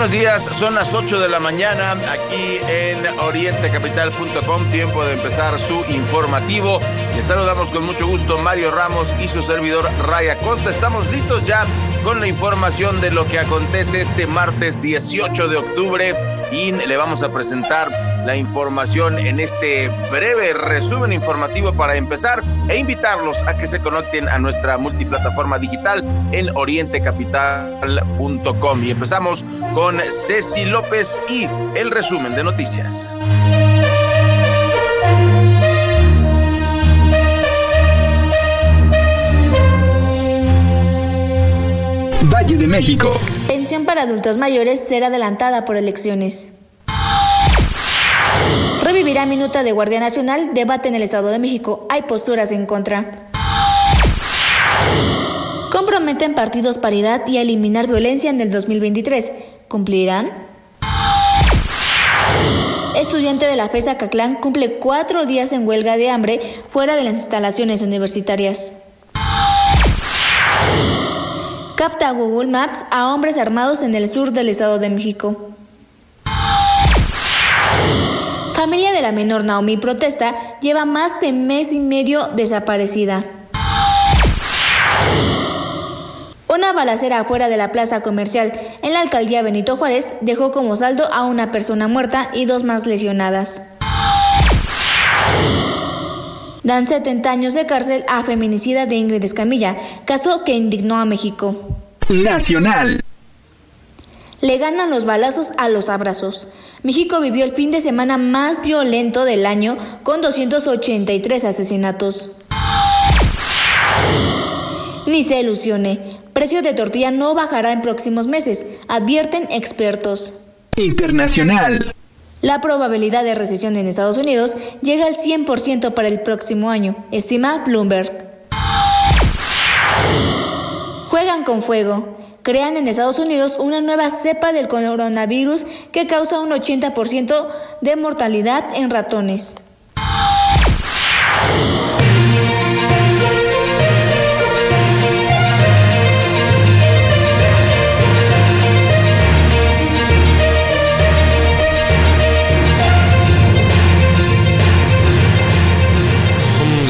Buenos días, son las 8 de la mañana aquí en orientecapital.com, tiempo de empezar su informativo. Les saludamos con mucho gusto Mario Ramos y su servidor Raya Costa. Estamos listos ya con la información de lo que acontece este martes 18 de octubre y le vamos a presentar la información en este breve resumen informativo para empezar e invitarlos a que se conecten a nuestra multiplataforma digital en orientecapital.com. Y empezamos con Ceci López y el resumen de noticias. Valle de México. Pensión para adultos mayores será adelantada por elecciones. Revivirá minuta de Guardia Nacional, debate en el Estado de México, hay posturas en contra. Comprometen partidos paridad y eliminar violencia en el 2023. ¿Cumplirán? Estudiante de la FESA Caclán cumple cuatro días en huelga de hambre fuera de las instalaciones universitarias. Capta Google Maps a hombres armados en el sur del Estado de México. Familia de la menor Naomi protesta lleva más de mes y medio desaparecida. Una balacera afuera de la plaza comercial en la alcaldía Benito Juárez dejó como saldo a una persona muerta y dos más lesionadas. Dan 70 años de cárcel a feminicida de Ingrid Escamilla, caso que indignó a México. Nacional. Le ganan los balazos a los abrazos. México vivió el fin de semana más violento del año con 283 asesinatos. Ni se ilusione, precio de tortilla no bajará en próximos meses, advierten expertos. Internacional. La probabilidad de recesión en Estados Unidos llega al 100% para el próximo año, estima Bloomberg. Juegan con fuego. Crean en Estados Unidos una nueva cepa del coronavirus que causa un 80% de mortalidad en ratones.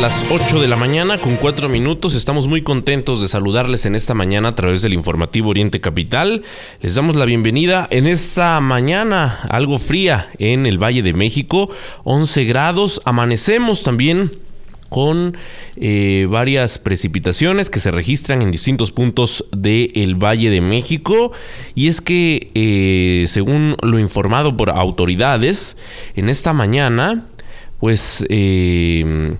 Las 8 de la mañana con 4 minutos. Estamos muy contentos de saludarles en esta mañana a través del informativo Oriente Capital. Les damos la bienvenida en esta mañana algo fría en el Valle de México, 11 grados. Amanecemos también con eh, varias precipitaciones que se registran en distintos puntos del Valle de México. Y es que, eh, según lo informado por autoridades, en esta mañana, pues eh,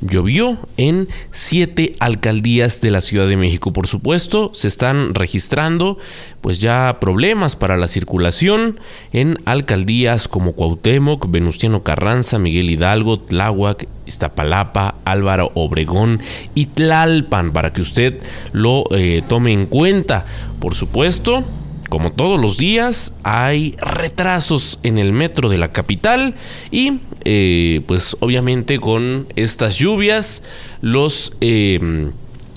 llovió en siete alcaldías de la Ciudad de México. Por supuesto, se están registrando pues ya problemas para la circulación en alcaldías como Cuauhtémoc, Venustiano Carranza, Miguel Hidalgo, Tláhuac, Iztapalapa, Álvaro Obregón y Tlalpan para que usted lo eh, tome en cuenta. Por supuesto, como todos los días, hay retrasos en el metro de la capital y eh, pues obviamente con estas lluvias los... Em,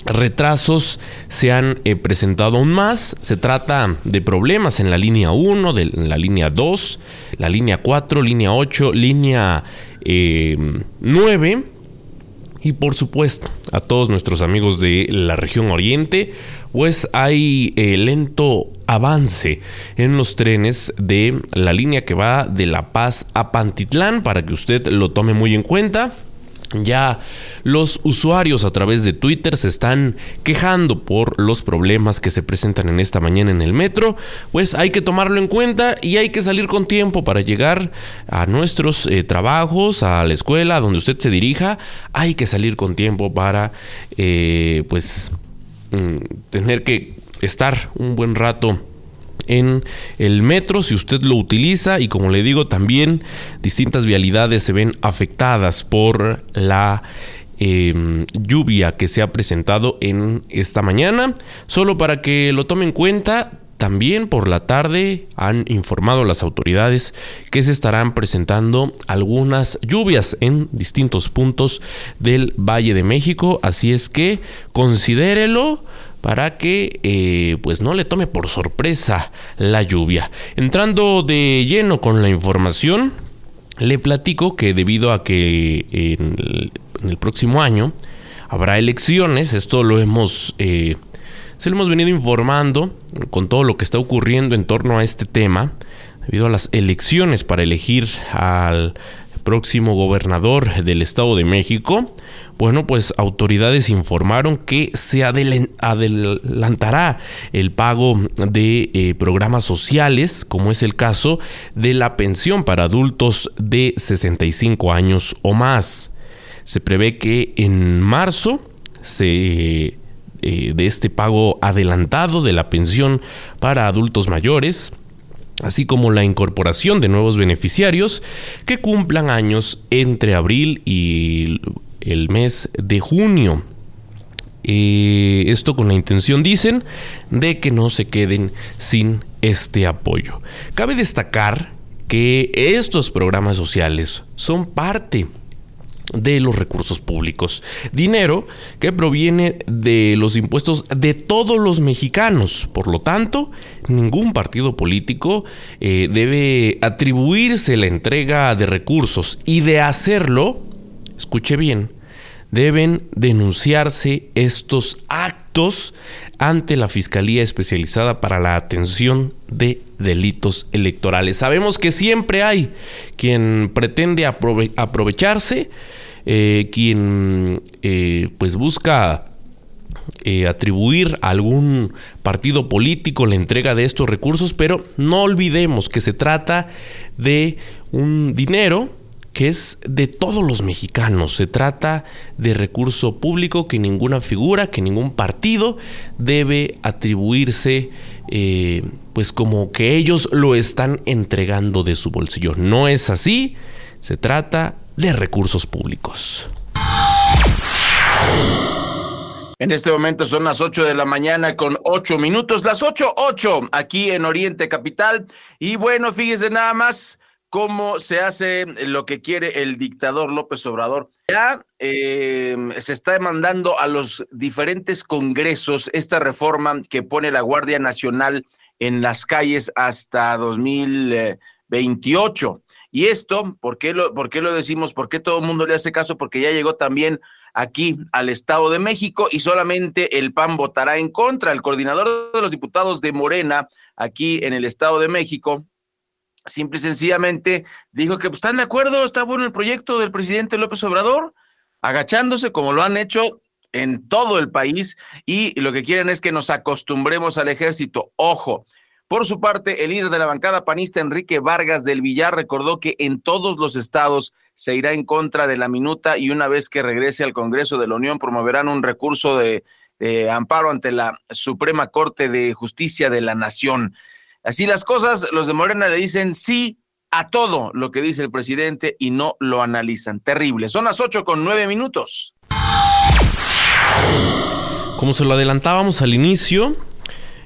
retrasos se han eh, presentado aún más. Se trata de problemas en la línea 1, de, en la línea 2, la línea 4, línea 8, línea 9 em, y por supuesto a todos nuestros amigos de la región oriente pues hay eh, lento avance en los trenes de la línea que va de La Paz a Pantitlán para que usted lo tome muy en cuenta. ya los usuarios a través de Twitter se están quejando por los problemas que se presentan en esta mañana en el metro. Pues hay que tomarlo en cuenta y hay que salir con tiempo para llegar a nuestros eh, trabajos, a la escuela, donde usted se dirija. Hay que salir con tiempo para, eh, pues, mm, tener que estar un buen rato en el metro si usted lo utiliza y como le digo también distintas vialidades se ven afectadas por la em, lluvia que se ha presentado en esta mañana. Solo para que lo tomen en cuenta, también por la tarde han informado las autoridades que se estarán presentando algunas lluvias en distintos puntos del Valle de México, así es que considérelo para que eh, pues no le tome por sorpresa la lluvia. Entrando de lleno con la información, le platico que debido a que en el, próximo año habrá elecciones, esto lo hemos, eh, se lo hemos venido informando con todo lo que está ocurriendo en torno a este tema, debido a las elecciones para elegir al próximo gobernador del Estado de México, bueno, pues autoridades informaron que se adelantará el pago de eh, programas sociales, como es el caso de la pensión para adultos de 65 años o más. Se prevé que en marzo se eh, de este pago adelantado de la pensión para adultos mayores así como la incorporación de nuevos beneficiarios que cumplan años entre abril y el mes de junio. Eh, esto con la intención, dicen, de que no se queden sin este apoyo. Cabe destacar que estos programas sociales son parte de los recursos públicos. Dinero que proviene de los impuestos de todos los mexicanos. Por lo tanto, ningún partido político eh, debe atribuirse la entrega de recursos y de hacerlo, escuche bien, deben denunciarse estos actos ante la Fiscalía Especializada para la Atención de Delitos Electorales. Sabemos que siempre hay quien pretende aprovecharse, eh, quien eh, pues busca eh, atribuir a algún partido político la entrega de estos recursos, pero no olvidemos que se trata de un dinero que es de todos los mexicanos. Se trata de recurso público que ninguna figura, que ningún partido debe atribuirse, eh, pues como que ellos lo están entregando de su bolsillo. No es así. Se trata de recursos públicos. En este momento son las 8 de la mañana con 8 minutos, las 8, 8 aquí en Oriente Capital. Y bueno, fíjese nada más, cómo se hace lo que quiere el dictador López Obrador. Ya em, se está demandando a los diferentes congresos esta reforma que pone la Guardia Nacional en las calles hasta 2028. Y esto, ¿por qué lo, por qué lo decimos? ¿Por qué todo el mundo le hace caso? Porque ya llegó también aquí al Estado de México y solamente el PAN votará en contra. El coordinador de los diputados de Morena aquí en el Estado de México, simple y sencillamente dijo que pues, están de acuerdo, está bueno el proyecto del presidente López Obrador, agachándose como lo han hecho en todo el país y lo que quieren es que nos acostumbremos al ejército. Ojo, por su parte, el líder de la bancada panista, Enrique Vargas del Villar, recordó que en todos los estados se irá en contra de la minuta y una vez que regrese al Congreso de la Unión promoverán un recurso de, de amparo ante la Suprema Corte de Justicia de la Nación. Así las cosas, los de Morena le dicen sí a todo lo que dice el presidente y no lo analizan. Terrible. Son las ocho con nueve minutos. Como se lo adelantábamos al inicio,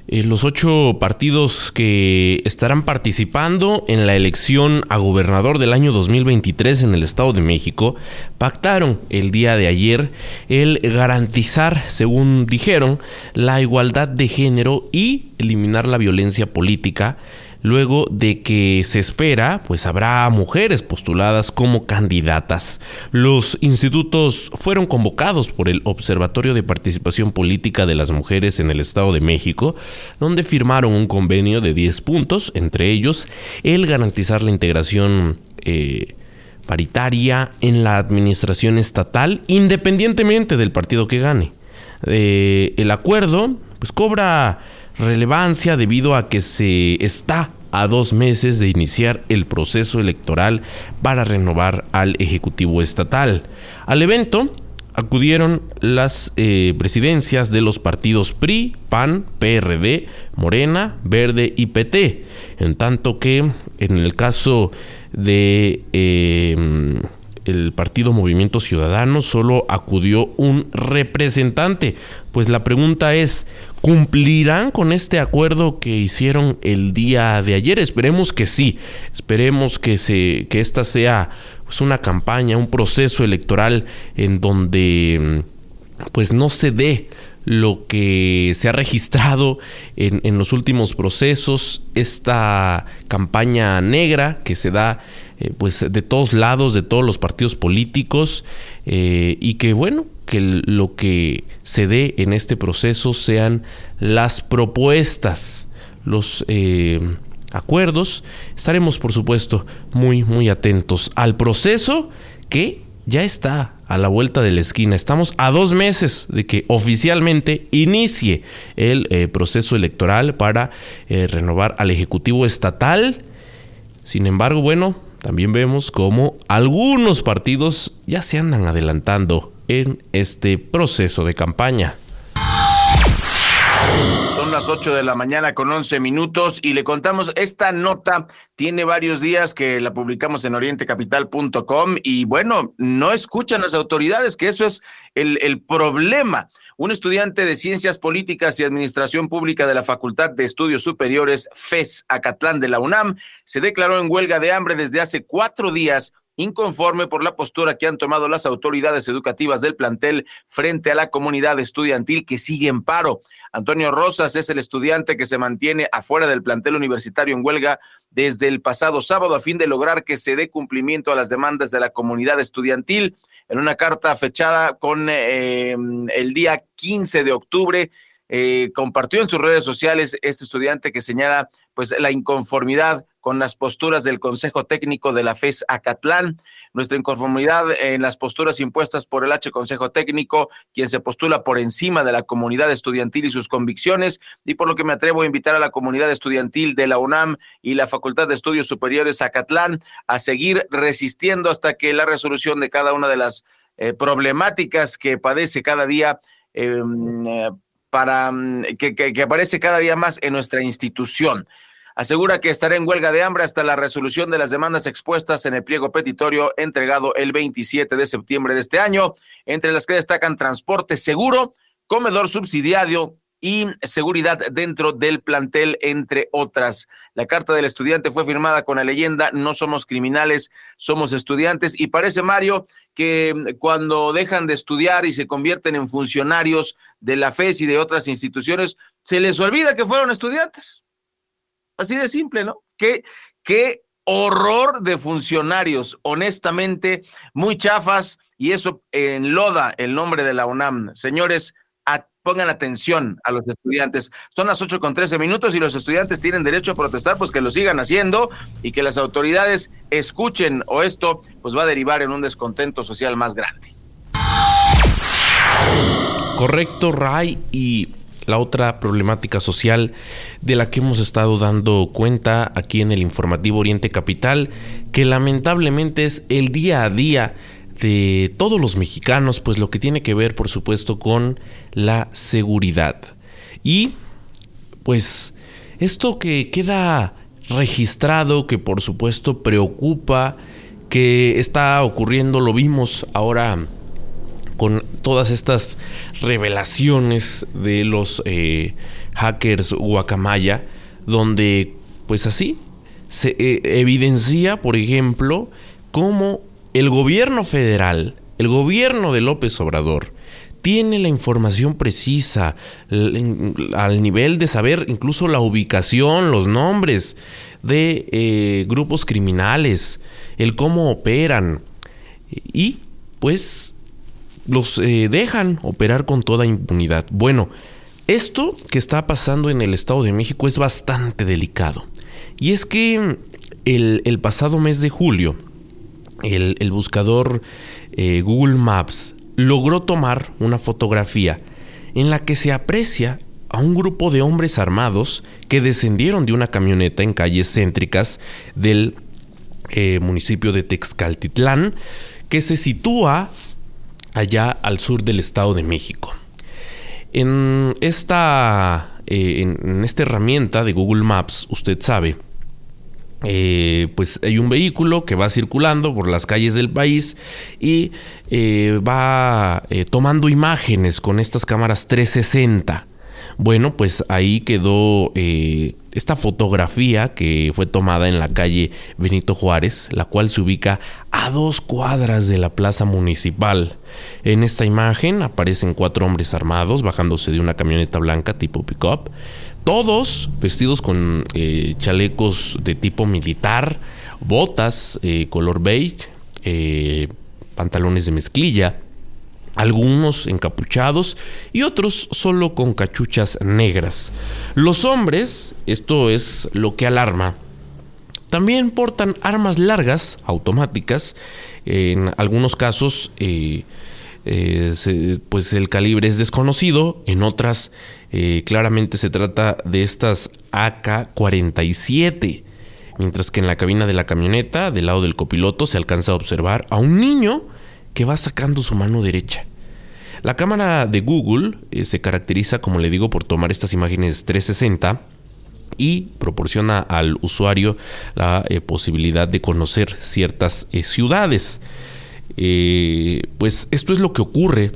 eh, los ocho partidos que estarán participando en la elección a gobernador del año 2023 en el Estado de México pactaron el día de ayer el garantizar, según dijeron, la igualdad de género y eliminar la violencia política luego de que se espera, pues habrá mujeres postuladas como candidatas. Los institutos fueron convocados por el Observatorio de Participación Política de las Mujeres en el Estado de México, donde firmaron un convenio de 10 puntos, entre ellos el garantizar la integración eh, paritaria en la administración estatal, independientemente del partido que gane. Eh, el acuerdo pues cobra relevancia debido a que se está a dos meses de iniciar el proceso electoral para renovar al Ejecutivo Estatal. Al evento acudieron las eh, presidencias de los partidos PRI, PAN, PRD, Morena, Verde y PT, en tanto que en el caso de eh, el partido Movimiento Ciudadano solo acudió un representante. Pues la pregunta es, ¿Cumplirán con este acuerdo que hicieron el día de ayer? Esperemos que sí. Esperemos que, se, que esta sea pues, una campaña, un proceso electoral en donde pues no se dé lo que se ha registrado en, en, los últimos procesos, esta campaña negra que se da eh, pues de todos lados, de todos los partidos políticos, eh, y que bueno, que lo que se dé en este proceso sean las propuestas, los eh, acuerdos. Estaremos, por supuesto, muy, muy atentos al proceso que ya está a la vuelta de la esquina. Estamos a dos meses de que oficialmente inicie el proceso electoral para renovar al Ejecutivo Estatal. Sin embargo, bueno, también vemos cómo algunos partidos ya se andan adelantando en este proceso de campaña. Son las 8 de la mañana con 11 minutos y le contamos, esta nota tiene varios días que la publicamos en orientecapital.com y bueno, no escuchan las autoridades, que eso es el, el problema. Un estudiante de Ciencias Políticas y Administración Pública de la Facultad de Estudios Superiores, FES Acatlán de la UNAM, se declaró en huelga de hambre desde hace cuatro días inconforme por la postura que han tomado las autoridades educativas del plantel frente a la comunidad estudiantil que sigue en paro. Antonio Rosas es el estudiante que se mantiene afuera del plantel universitario en huelga desde el pasado sábado a fin de lograr que se dé cumplimiento a las demandas de la comunidad estudiantil en una carta fechada con eh, el día 15 de octubre. Eh, compartió en sus redes sociales este estudiante que señala pues la inconformidad con las posturas del Consejo Técnico de la FES Acatlán, nuestra inconformidad en las posturas impuestas por el H Consejo Técnico, quien se postula por encima de la comunidad estudiantil y sus convicciones, y por lo que me atrevo a invitar a la comunidad estudiantil de la UNAM y la Facultad de Estudios Superiores Acatlán a seguir resistiendo hasta que la resolución de cada una de las eh, problemáticas que padece cada día em, eh, para mm, que, que, aparece cada día más en nuestra institución. Asegura que estará en huelga de hambre hasta la resolución de las demandas expuestas en el pliego petitorio entregado el 27 de septiembre de este año, entre las que destacan transporte seguro, comedor subsidiario, y seguridad dentro del plantel, entre otras. La carta del estudiante fue firmada con la leyenda No somos criminales, somos estudiantes. Y parece, Mario, que cuando dejan de estudiar y se convierten en funcionarios de la FES y de otras instituciones, se les olvida que fueron estudiantes. Así de simple, ¿no? Qué, qué horror de funcionarios, honestamente, muy chafas, y eso enloda el nombre de la UNAM. Señores, pongan atención a los estudiantes. Son las 8 con 13 minutos y los estudiantes tienen derecho a protestar, pues que lo sigan haciendo y que las autoridades escuchen o esto pues va a derivar en un descontento social más grande. Correcto, Ray, y la otra problemática social de la que hemos estado dando cuenta aquí en el informativo Oriente Capital, que lamentablemente es el día a día de todos los mexicanos, pues lo que tiene que ver, por supuesto, con la seguridad. Y, pues, esto que queda registrado, que por supuesto preocupa, que está ocurriendo, lo vimos ahora con todas estas revelaciones de los eh, hackers guacamaya, donde pues así se eh, evidencia, por ejemplo, cómo el gobierno federal, el gobierno de López Obrador, tiene la información precisa al nivel de saber incluso la ubicación, los nombres de eh, grupos criminales, el cómo operan y pues los eh, dejan operar con toda impunidad. Bueno, esto que está pasando en el Estado de México es bastante delicado y es que el pasado mes de julio el, buscador eh, Google Maps logró tomar una fotografía en la que se aprecia a un grupo de hombres armados que descendieron de una camioneta en calles céntricas del eh, municipio de Texcaltitlán, que se sitúa allá al sur del Estado de México. En esta, eh, en esta herramienta de Google Maps, usted sabe, eh, pues hay un vehículo que va circulando por las calles del país y eh, va eh, tomando imágenes con estas cámaras 360. Bueno, pues ahí quedó esta fotografía que fue tomada en la calle Benito Juárez, la cual se ubica a dos cuadras de la plaza municipal. En esta imagen aparecen cuatro hombres armados bajándose de una camioneta blanca tipo pickup todos vestidos con eh, chalecos de tipo militar, botas eh, color beige, eh, pantalones de mezclilla, algunos encapuchados y otros solo con cachuchas negras. Los hombres, esto es lo que alarma, también portan armas largas, automáticas, en algunos casos pues el calibre es desconocido, en otras eh, claramente se trata de estas AK-47. Mientras que en la cabina de la camioneta, del lado del copiloto, se alcanza a observar a un niño que va sacando su mano derecha. La cámara de Google eh, se caracteriza, como le digo, por tomar estas imágenes 360 y proporciona al usuario la eh, posibilidad de conocer ciertas ciudades. Pues esto es lo que ocurre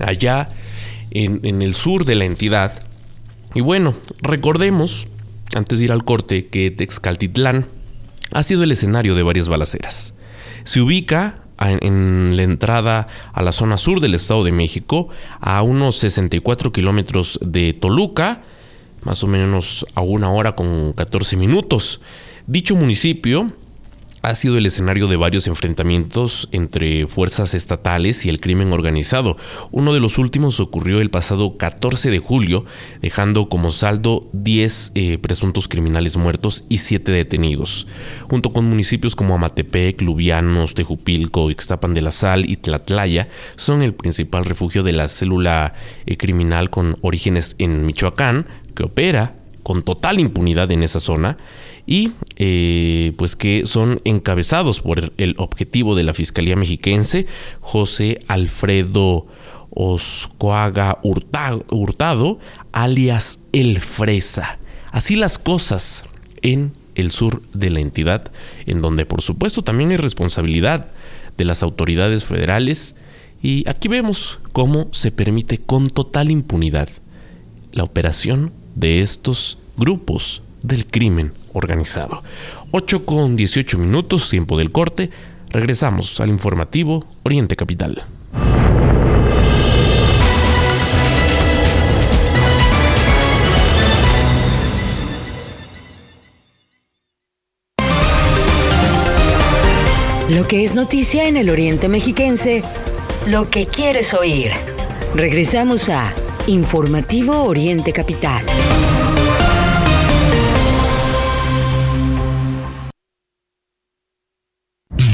allá en, el sur de la entidad. Y bueno, recordemos, antes de ir al corte, que Texcaltitlán ha sido el escenario de varias balaceras. Se ubica en la entrada a la zona sur del Estado de México, a unos 64 kilómetros de Toluca, más o menos a una hora con 14 minutos. Dicho municipio ha sido el escenario de varios enfrentamientos entre fuerzas estatales y el crimen organizado. Uno de los últimos ocurrió el pasado 14 de julio, dejando como saldo 10 eh, presuntos criminales muertos y 7 detenidos. Junto con municipios como Amatepec, Lubianos, Tejupilco, Ixtapan de la Sal y Tlatlaya, son el principal refugio de la célula eh, criminal con orígenes en Michoacán, que opera con total impunidad en esa zona y eh, pues que son encabezados por el objetivo de la Fiscalía Mexiquense, José Alfredo Oscoaga Hurtado, alias El Fresa. Así las cosas en el sur de la entidad, en donde por supuesto también hay responsabilidad de las autoridades federales y aquí vemos cómo se permite con total impunidad la operación de estos grupos del crimen organizado. 8 con 18 minutos, tiempo del corte. Regresamos al informativo Oriente Capital. Lo que es noticia en el Oriente Mexiquense, lo que quieres oír. Regresamos a Informativo Oriente Capital.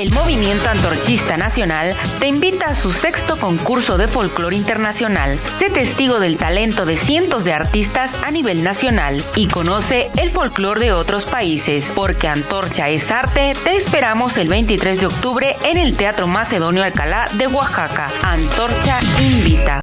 El Movimiento Antorchista Nacional te invita a su sexto concurso de folclore internacional. Sé testigo del talento de cientos de artistas a nivel nacional y conoce el folclore de otros países. Porque Antorcha es arte, te esperamos el 23 de octubre en el Teatro Macedonio Alcalá de Oaxaca. Antorcha invita.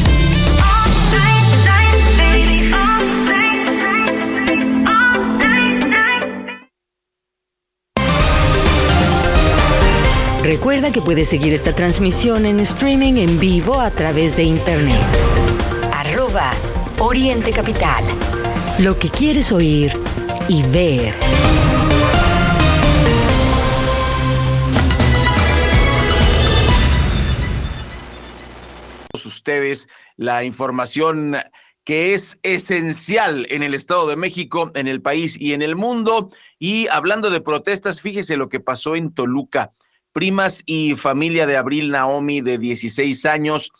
Recuerda que puedes seguir esta transmisión en streaming en vivo a través de internet. Arroba Oriente Capital. Lo que quieres oír y ver. Ustedes la información que es esencial en el Estado de México, en el país y en el mundo. Y hablando de protestas, fíjese lo que pasó en Toluca. Primas y familia de Abril Naomi, de 16 años,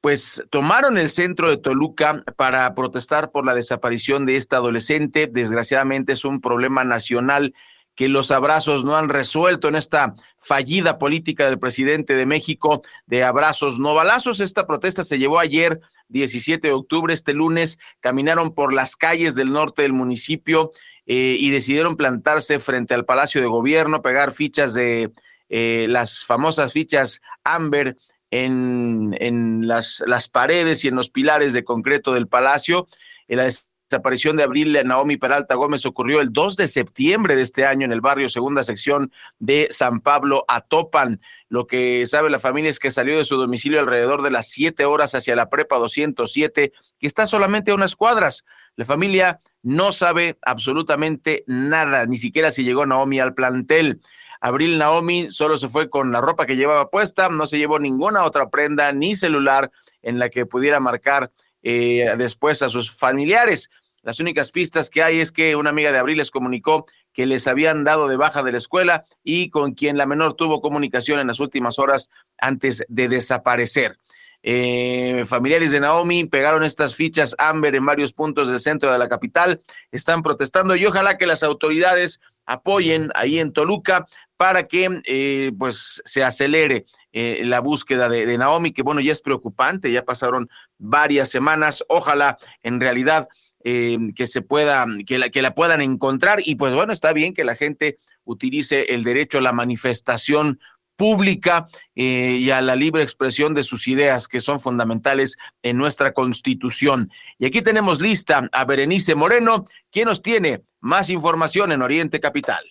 pues tomaron el centro de Toluca para protestar por la desaparición de esta adolescente. Desgraciadamente es un problema nacional que los abrazos no han resuelto en esta fallida política del presidente de México de abrazos no balazos. Esta protesta se llevó ayer, 17 de octubre, este lunes, caminaron por las calles del norte del municipio eh, y decidieron plantarse frente al Palacio de Gobierno, pegar fichas de eh, las famosas fichas Amber en, en las, las, paredes y en los pilares de concreto del palacio. La desaparición de Abril Naomi Peralta Gómez ocurrió el 2 de septiembre de este año en el barrio segunda sección de San Pablo Atopan. Lo que sabe la familia es que salió de su domicilio alrededor de las siete horas hacia la prepa 207, que está solamente a unas cuadras. La familia no sabe absolutamente nada, ni siquiera si llegó Naomi al plantel. Abril Naomi solo se fue con la ropa que llevaba puesta, no se llevó ninguna otra prenda ni celular en la que pudiera marcar eh, después a sus familiares. Las únicas pistas que hay es que una amiga de Abril les comunicó que les habían dado de baja de la escuela y con quien la menor tuvo comunicación en las últimas horas antes de desaparecer. Eh, familiares de Naomi pegaron estas fichas Amber en varios puntos del centro de la capital, están protestando y ojalá que las autoridades apoyen ahí en Toluca para que eh, pues se acelere eh, la búsqueda de, Naomi, que bueno, ya es preocupante, ya pasaron varias semanas, ojalá en realidad eh, que se pueda, que la, que la puedan encontrar y pues bueno, está bien que la gente utilice el derecho a la manifestación pública y a la libre expresión de sus ideas que son fundamentales en nuestra constitución. Y aquí tenemos lista a Berenice Moreno, quien nos tiene más información en Oriente Capital.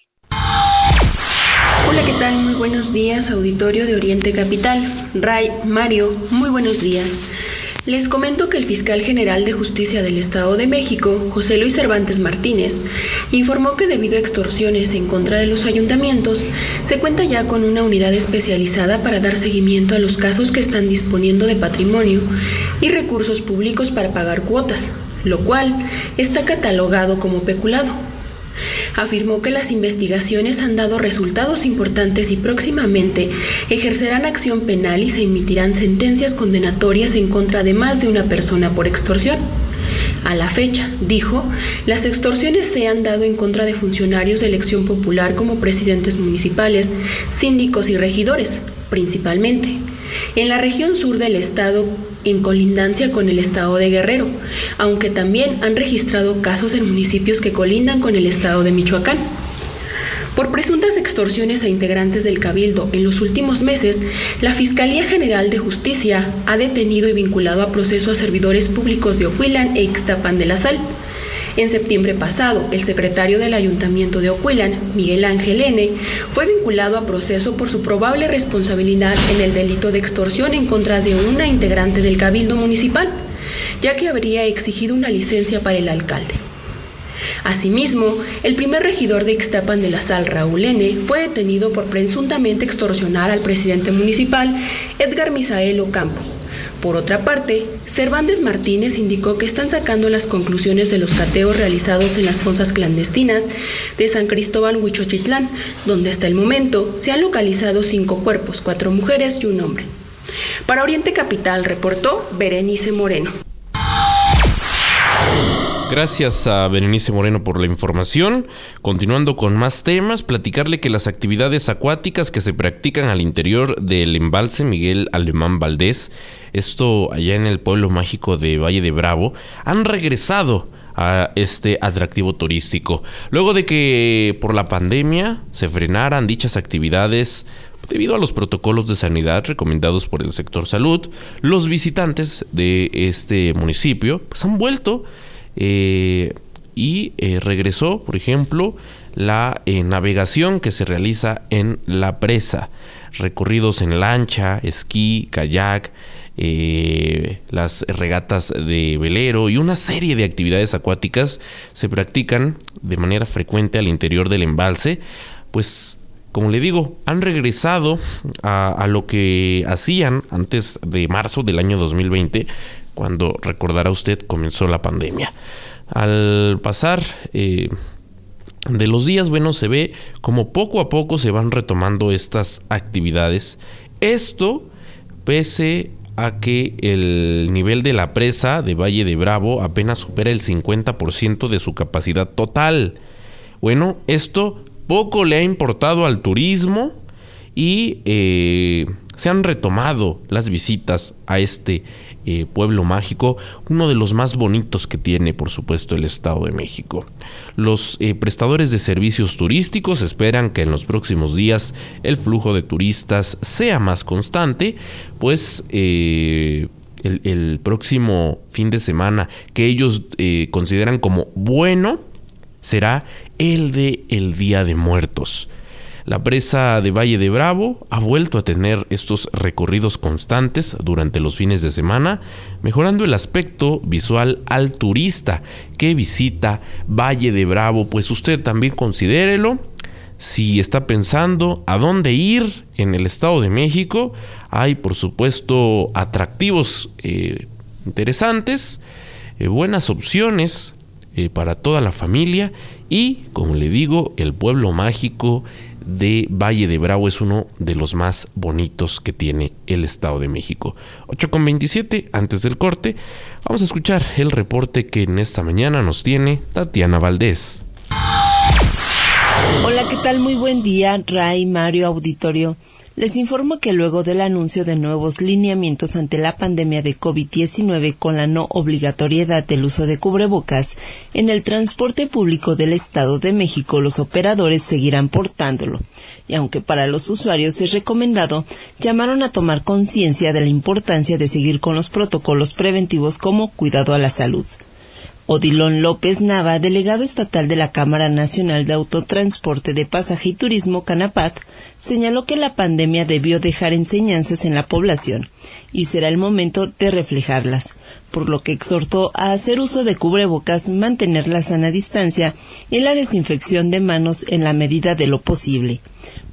Hola, ¿qué tal? Muy buenos días, auditorio de Oriente Capital. Ray, Mario, muy buenos días. Les comento que el fiscal general de justicia del Estado de México, José Luis Cervantes Martínez, informó que debido a extorsiones en contra de los ayuntamientos, se cuenta ya con una unidad especializada para dar seguimiento a los casos que están disponiendo de patrimonio y recursos públicos para pagar cuotas, lo cual está catalogado como peculado. Afirmó que las investigaciones han dado resultados importantes y próximamente ejercerán acción penal y se emitirán sentencias condenatorias en contra de más de una persona por extorsión. A la fecha, dijo, las extorsiones se han dado en contra de funcionarios de elección popular como presidentes municipales, síndicos y regidores, principalmente. En la región sur del estado en colindancia con el estado de Guerrero, aunque también han registrado casos en municipios que colindan con el estado de Michoacán. Por presuntas extorsiones a integrantes del Cabildo en los últimos meses, la Fiscalía General de Justicia ha detenido y vinculado a proceso a servidores públicos de Ohuilan e Ixtapan de la Sal, en septiembre pasado, el secretario del Ayuntamiento de Ocuilan, Miguel Ángel N., fue vinculado a proceso por su probable responsabilidad en el delito de extorsión en contra de una integrante del Cabildo Municipal, ya que habría exigido una licencia para el alcalde. Asimismo, el primer regidor de Ixtapan de la Sal, Raúl N., fue detenido por presuntamente extorsionar al presidente municipal, Edgar Misael Ocampo, por otra parte, Cervantes Martínez indicó que están sacando las conclusiones de los cateos realizados en las fosas clandestinas de San Cristóbal Huichochitlán, donde hasta el momento se han localizado cinco cuerpos, cuatro mujeres y un hombre. Para Oriente Capital reportó Berenice Moreno. Gracias a Berenice Moreno por la información. Continuando con más temas, platicarle que las actividades acuáticas que se practican al interior del embalse Miguel Alemán Valdés, esto allá en el pueblo mágico de Valle de Bravo, han regresado a este atractivo turístico. Luego de que por la pandemia se frenaran dichas actividades debido a los protocolos de sanidad recomendados por el sector salud, los visitantes de este municipio pues, han vuelto eh, y eh, regresó, por ejemplo, la eh, navegación que se realiza en la presa, recorridos en lancha, esquí, kayak, las regatas de velero y una serie de actividades acuáticas se practican de manera frecuente al interior del embalse, pues como le digo, han regresado a, lo que hacían antes de marzo del año 2020, cuando recordará usted comenzó la pandemia. Al pasar eh, de los días, bueno, se ve como poco a poco se van retomando estas actividades. Esto pese a que el nivel de la presa de Valle de Bravo apenas supera el 50% de su capacidad total. Bueno, esto poco le ha importado al turismo y eh, se han retomado las visitas a este eh, pueblo mágico, uno de los más bonitos que tiene, por supuesto, el Estado de México. Los eh, prestadores de servicios turísticos esperan que en los próximos días el flujo de turistas sea más constante, pues eh, el, próximo fin de semana que ellos consideran como bueno será el de el Día de Muertos. La presa de Valle de Bravo ha vuelto a tener estos recorridos constantes durante los fines de semana, mejorando el aspecto visual al turista que visita Valle de Bravo. Pues usted también considérelo. Si está pensando a dónde ir en el Estado de México, hay por supuesto atractivos eh, interesantes, eh, buenas opciones eh, para toda la familia y, como le digo, el pueblo mágico de Valle de Bravo es uno de los más bonitos que tiene el Estado de México. 8 con 27, antes del corte, vamos a escuchar el reporte que en esta mañana nos tiene Tatiana Valdés. Hola, ¿qué tal? Muy buen día, Ray, Mario, Auditorio. Les informo que luego del anuncio de nuevos lineamientos ante la pandemia de COVID-19 con la no obligatoriedad del uso de cubrebocas, en el transporte público del Estado de México los operadores seguirán portándolo. Y aunque para los usuarios es recomendado, llamaron a tomar conciencia de la importancia de seguir con los protocolos preventivos como cuidado a la salud. Odilón López Nava, delegado estatal de la Cámara Nacional de Autotransporte de Pasaje y Turismo Canapat, señaló que la pandemia debió dejar enseñanzas en la población y será el momento de reflejarlas, por lo que exhortó a hacer uso de cubrebocas, mantener la sana distancia y la desinfección de manos en la medida de lo posible.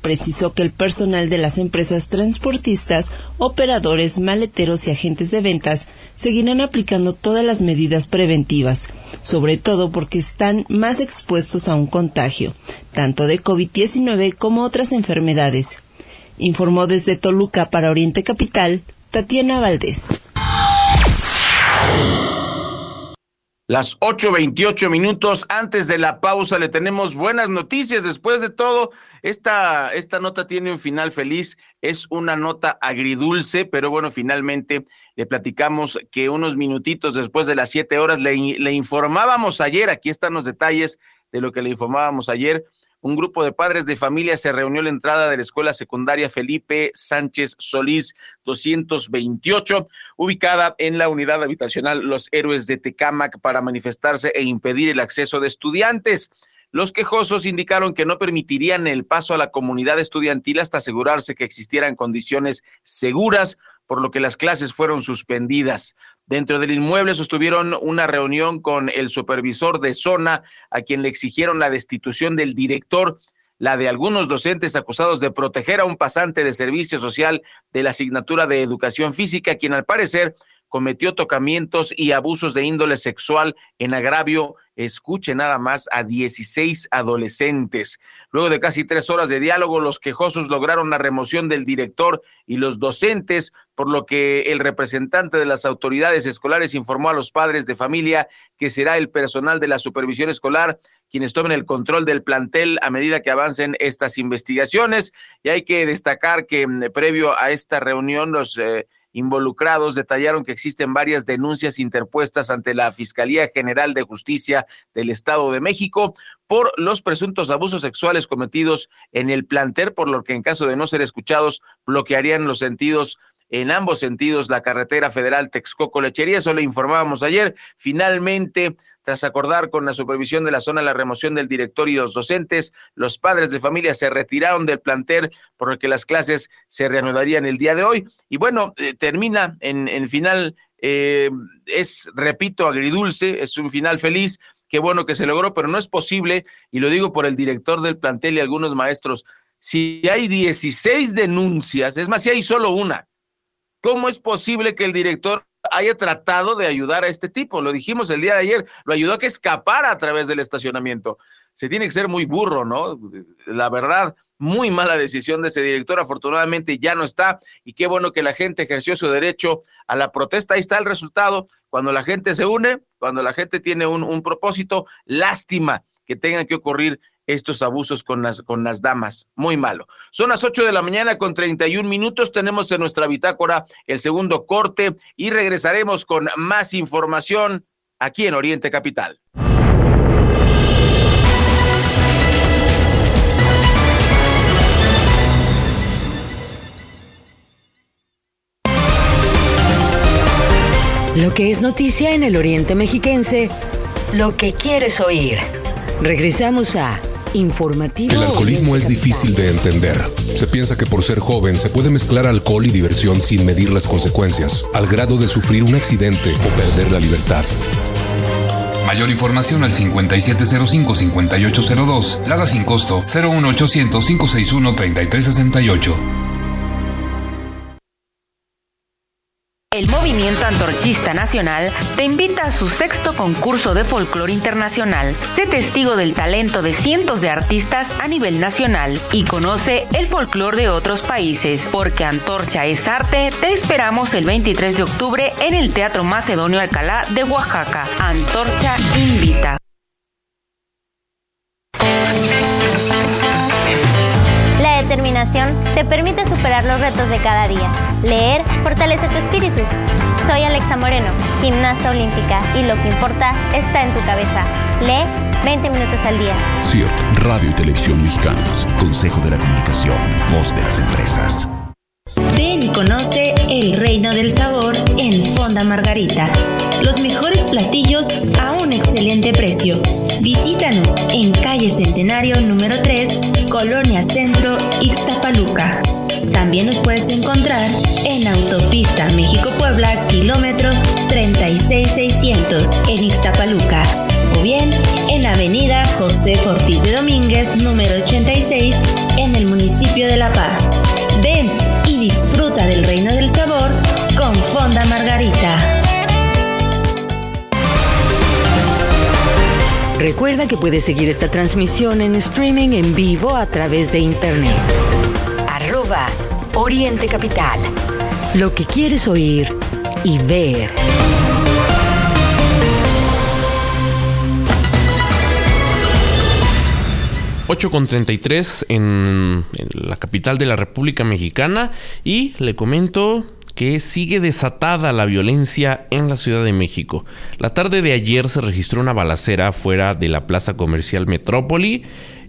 Precisó que el personal de las empresas transportistas, operadores, maleteros y agentes de ventas seguirán aplicando todas las medidas preventivas, sobre todo porque están más expuestos a un contagio, tanto de COVID-19 como otras enfermedades. Informó desde Toluca para Oriente Capital, Tatiana Valdés. Las 8.28 minutos antes de la pausa le tenemos buenas noticias. Después de todo, esta, esta nota tiene un final feliz. Es una nota agridulce, pero bueno, finalmente le platicamos que unos minutitos después de las siete horas le, informábamos ayer, aquí están los detalles de lo que le informábamos ayer, un grupo de padres de familia se reunió en la entrada de la escuela secundaria Felipe Sánchez Solís 228, ubicada en la unidad habitacional Los Héroes de Tecámac, para manifestarse e impedir el acceso de estudiantes. Los quejosos indicaron que no permitirían el paso a la comunidad estudiantil hasta asegurarse que existieran condiciones seguras, por lo que las clases fueron suspendidas. Dentro del inmueble sostuvieron una reunión con el supervisor de zona, a quien le exigieron la destitución del director, la de algunos docentes acusados de proteger a un pasante de servicio social de la asignatura de educación física, quien al parecer cometió tocamientos y abusos de índole sexual en agravio escuche nada más a 16 adolescentes. Luego de casi tres horas de diálogo, los quejosos lograron la remoción del director y los docentes, por lo que el representante de las autoridades escolares informó a los padres de familia que será el personal de la supervisión escolar quienes tomen el control del plantel a medida que avancen estas investigaciones. Y hay que destacar que mm, previo a esta reunión, los, eh, involucrados detallaron que existen varias denuncias interpuestas ante la Fiscalía General de Justicia del Estado de México por los presuntos abusos sexuales cometidos en el planter, por lo que en caso de no ser escuchados bloquearían los sentidos en ambos sentidos la carretera federal Texcoco-Lechería. Eso le informábamos ayer. Finalmente, tras acordar con la supervisión de la zona la remoción del director y los docentes, los padres de familia se retiraron del plantel por lo que las clases se reanudarían el día de hoy. Y bueno, eh, termina en, en final, eh, es, repito, agridulce, es un final feliz. Qué bueno que se logró, pero no es posible, y lo digo por el director del plantel y algunos maestros, si hay 16 denuncias, es más, si hay solo una, ¿cómo es posible que el director haya tratado de ayudar a este tipo. Lo dijimos el día de ayer, lo ayudó a que escapara a través del estacionamiento. Se tiene que ser muy burro, ¿no? La verdad, muy mala decisión de ese director. Afortunadamente ya no está y qué bueno que la gente ejerció su derecho a la protesta. Ahí está el resultado. Cuando la gente se une, cuando la gente tiene un, un propósito, lástima que tengan que ocurrir estos abusos con las, con las damas. Muy malo. Son las 8 de la mañana con 31 minutos. Tenemos en nuestra bitácora el segundo corte y regresaremos con más información aquí en Oriente Capital. Lo que es noticia en el Oriente Mexiquense, lo que quieres oír. Regresamos a Informativo. El alcoholismo es difícil de entender. Se piensa que por ser joven se puede mezclar alcohol y diversión sin medir las consecuencias, al grado de sufrir un accidente o perder la libertad. Mayor información al 5705-5802. Lada sin costo 01800-561-3368. El Movimiento Antorchista Nacional te invita a su sexto concurso de folclore internacional. Sé testigo del talento de cientos de artistas a nivel nacional y conoce el folclore de otros países. Porque Antorcha es arte, te esperamos el 23 de octubre en el Teatro Macedonio Alcalá de Oaxaca. Antorcha invita. Determinación te permite superar los retos de cada día. Leer fortalece tu espíritu. Soy Alexa Moreno, gimnasta olímpica, y lo que importa está en tu cabeza. Lee 20 minutos al día. CIRT, Radio y Televisión Mexicanas. Consejo de la Comunicación, voz de las empresas. Ven y conoce el reino del sabor Fonda Margarita. Los mejores platillos a un excelente precio. Visítanos en calle Centenario número 3, Colonia Centro, Ixtapaluca. También nos puedes encontrar en Autopista México-Puebla, kilómetro 36600, en Ixtapaluca. O bien en Avenida José Fortís de Domínguez, número 86, en el municipio de La Paz. Ven y disfruta del reino del sabor con Fonda Margarita. Recuerda que puedes seguir esta transmisión en streaming en vivo a través de internet. Arroba Oriente Capital. Lo que quieres oír y ver. Ocho con 33 en, en la capital de la República Mexicana y le comento que sigue desatada la violencia en la Ciudad de México. La tarde de ayer se registró una balacera fuera de la plaza comercial Metrópoli,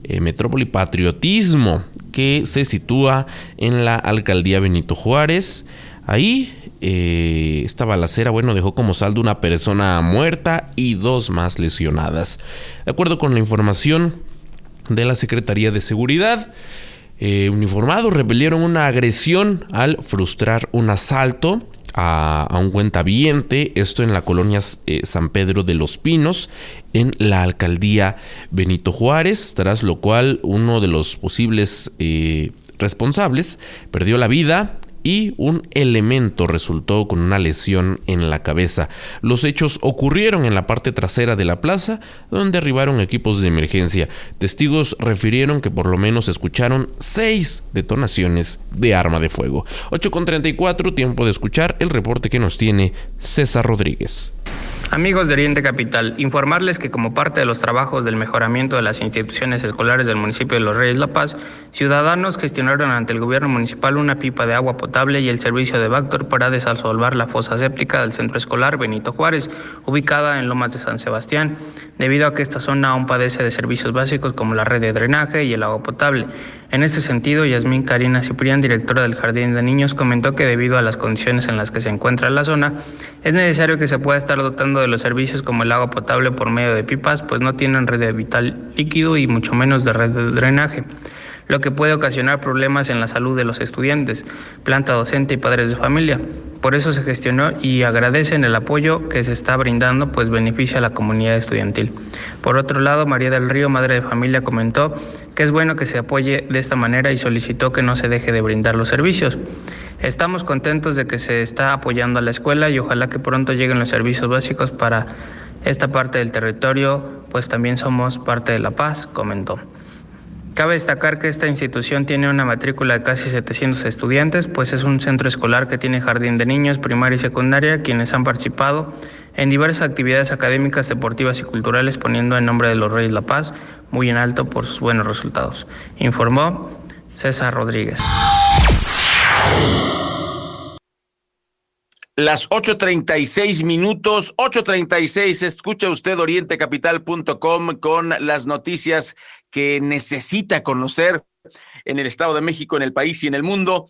eh, Metrópoli Patriotismo, que se sitúa en la alcaldía Benito Juárez. Ahí eh, esta balacera, bueno, dejó como saldo una persona muerta y dos más lesionadas. De acuerdo con la información de la Secretaría de Seguridad, eh, uniformados repelieron una agresión al frustrar un asalto a, un cuentaviente, esto en la colonia eh, San Pedro de los Pinos, en la alcaldía Benito Juárez, tras lo cual uno de los posibles eh, responsables perdió la vida y un elemento resultó con una lesión en la cabeza. Los hechos ocurrieron en la parte trasera de la plaza, donde arribaron equipos de emergencia. Testigos refirieron que por lo menos escucharon seis detonaciones de arma de fuego. 8 con 34, tiempo de escuchar el reporte que nos tiene César Rodríguez. Amigos de Oriente Capital, informarles que como parte de los trabajos del mejoramiento de las instituciones escolares del municipio de Los Reyes La Paz, ciudadanos gestionaron ante el gobierno municipal una pipa de agua potable y el servicio de Bactor para desalsolvar la fosa séptica del centro escolar Benito Juárez, ubicada en Lomas de San Sebastián, debido a que esta zona aún padece de servicios básicos como la red de drenaje y el agua potable. En este sentido, Yasmín Karina Ciprián, directora del Jardín de Niños, comentó que debido a las condiciones en las que se encuentra la zona, es necesario que se pueda estar dotando de los servicios como el agua potable por medio de pipas, pues no tienen red de vital líquido y mucho menos de red de drenaje lo que puede ocasionar problemas en la salud de los estudiantes, planta docente y padres de familia. Por eso se gestionó y agradecen el apoyo que se está brindando, pues beneficia a la comunidad estudiantil. Por otro lado, María del Río, madre de familia, comentó que es bueno que se apoye de esta manera y solicitó que no se deje de brindar los servicios. Estamos contentos de que se está apoyando a la escuela y ojalá que pronto lleguen los servicios básicos para esta parte del territorio, pues también somos parte de La Paz, comentó. Cabe destacar que esta institución tiene una matrícula de casi 700 estudiantes, pues es un centro escolar que tiene jardín de niños, primaria y secundaria, quienes han participado en diversas actividades académicas, deportivas y culturales, poniendo el nombre de los Reyes La Paz muy en alto por sus buenos resultados. Informó César Rodríguez. Las 8.36 minutos, 8.36, escucha usted orientecapital.com con las noticias que necesita conocer en el Estado de México, en el país y en el mundo.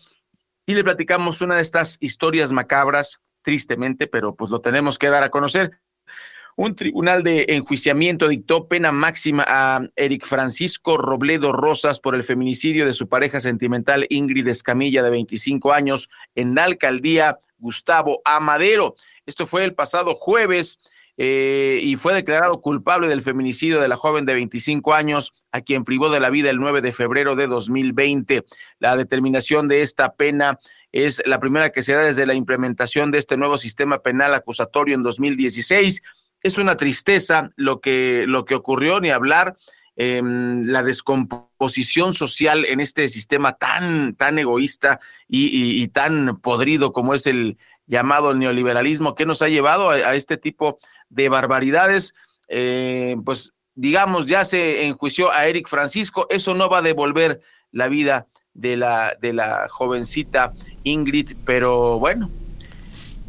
Y le platicamos una de estas historias macabras, tristemente, pero pues lo tenemos que dar a conocer. Un tribunal de enjuiciamiento dictó pena máxima a Eric Francisco Robledo Rosas por el feminicidio de su pareja sentimental Ingrid Escamilla, de 25 años, en la alcaldía Gustavo Amadero. Esto fue el pasado jueves eh, y fue declarado culpable del feminicidio de la joven de 25 años, a quien privó de la vida el 9 de febrero de 2020. La determinación de esta pena es la primera que se da desde la implementación de este nuevo sistema penal acusatorio en 2016. Es una tristeza lo que, lo que ocurrió, ni hablar. Eh, la descomposición social en este sistema tan, tan egoísta y, tan podrido como es el llamado neoliberalismo, que nos ha llevado a, este tipo de barbaridades. Eh, pues digamos, ya se enjuició a Eric Francisco, eso no va a devolver la vida de la, de la jovencita Ingrid, pero bueno,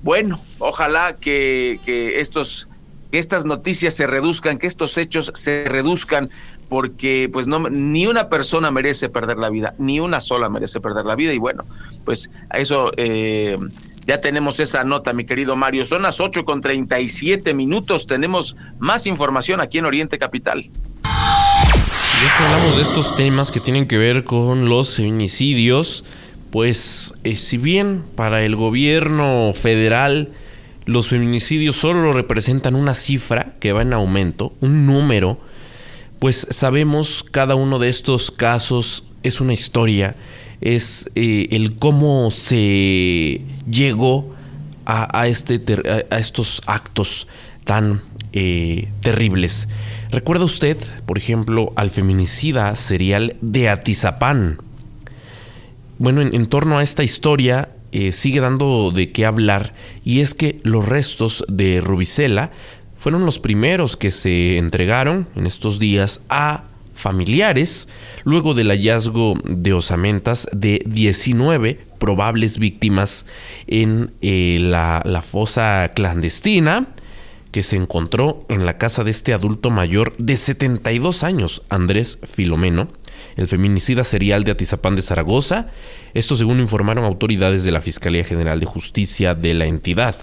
bueno, ojalá que, que estos que estas noticias se reduzcan, que estos hechos se reduzcan porque pues no ni una persona merece perder la vida, ni una sola merece perder la vida y bueno, pues a eso eh, ya tenemos esa nota, mi querido Mario. Son las 8 con 37 minutos. Tenemos más información aquí en Oriente Capital. Ya que hablamos de estos temas que tienen que ver con los feminicidios, pues eh, si bien para el gobierno federal los feminicidios solo representan una cifra que va en aumento, un número, pues sabemos cada uno de estos casos es una historia, es eh, el cómo se llegó a, este a estos actos tan eh, terribles. ¿Recuerda usted, por ejemplo, al feminicida serial de Atizapán? Bueno, en, torno a esta historia eh, sigue dando de qué hablar y es que los restos de Rubicela fueron los primeros que se entregaron en estos días a familiares luego del hallazgo de osamentas de 19 probables víctimas en eh, la, la fosa clandestina que se encontró en la casa de este adulto mayor de 72 años, Andrés Filomeno, el feminicida serial de Atizapán de Zaragoza, esto según informaron autoridades de la Fiscalía General de Justicia de la entidad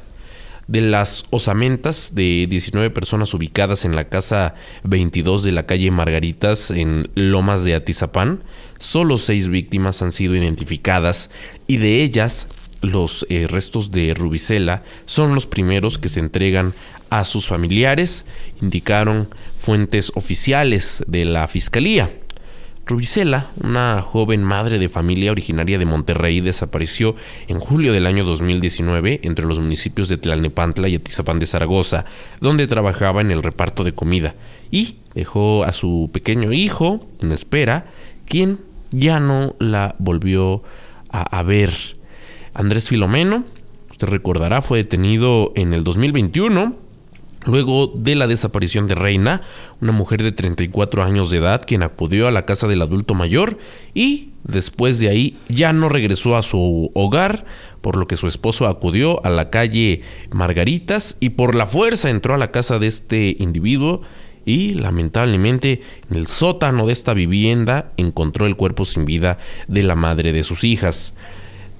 de las osamentas de 19 personas ubicadas en la casa 22 de la calle Margaritas en Lomas de Atizapán, solo seis víctimas han sido identificadas y de ellas los eh, restos de Rubicela son los primeros que se entregan a sus familiares, indicaron fuentes oficiales de la Fiscalía. Rubicela, una joven madre de familia originaria de Monterrey, desapareció en julio del año 2019 entre los municipios de Tlalnepantla y Atizapán de Zaragoza, donde trabajaba en el reparto de comida, y dejó a su pequeño hijo en espera, quien ya no la volvió a, a ver. Andrés Filomeno, usted recordará, fue detenido en el 2021 Luego de la desaparición de Reina, una mujer de 34 años de edad quien acudió a la casa del adulto mayor y después de ahí ya no regresó a su hogar, por lo que su esposo acudió a la calle Margaritas y por la fuerza entró a la casa de este individuo y lamentablemente en el sótano de esta vivienda encontró el cuerpo sin vida de la madre de sus hijas.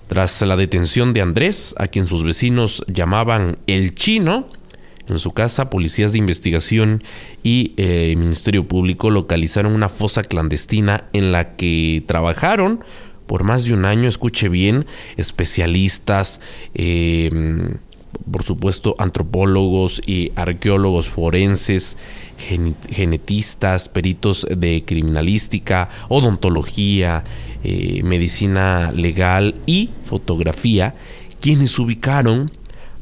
Tras la detención de Andrés, a quien sus vecinos llamaban el chino, en su casa, policías de investigación y eh, Ministerio Público localizaron una fosa clandestina en la que trabajaron por más de un año, escuche bien, especialistas, eh, por supuesto antropólogos y arqueólogos forenses, genetistas, peritos de criminalística, odontología, eh, medicina legal y fotografía, quienes ubicaron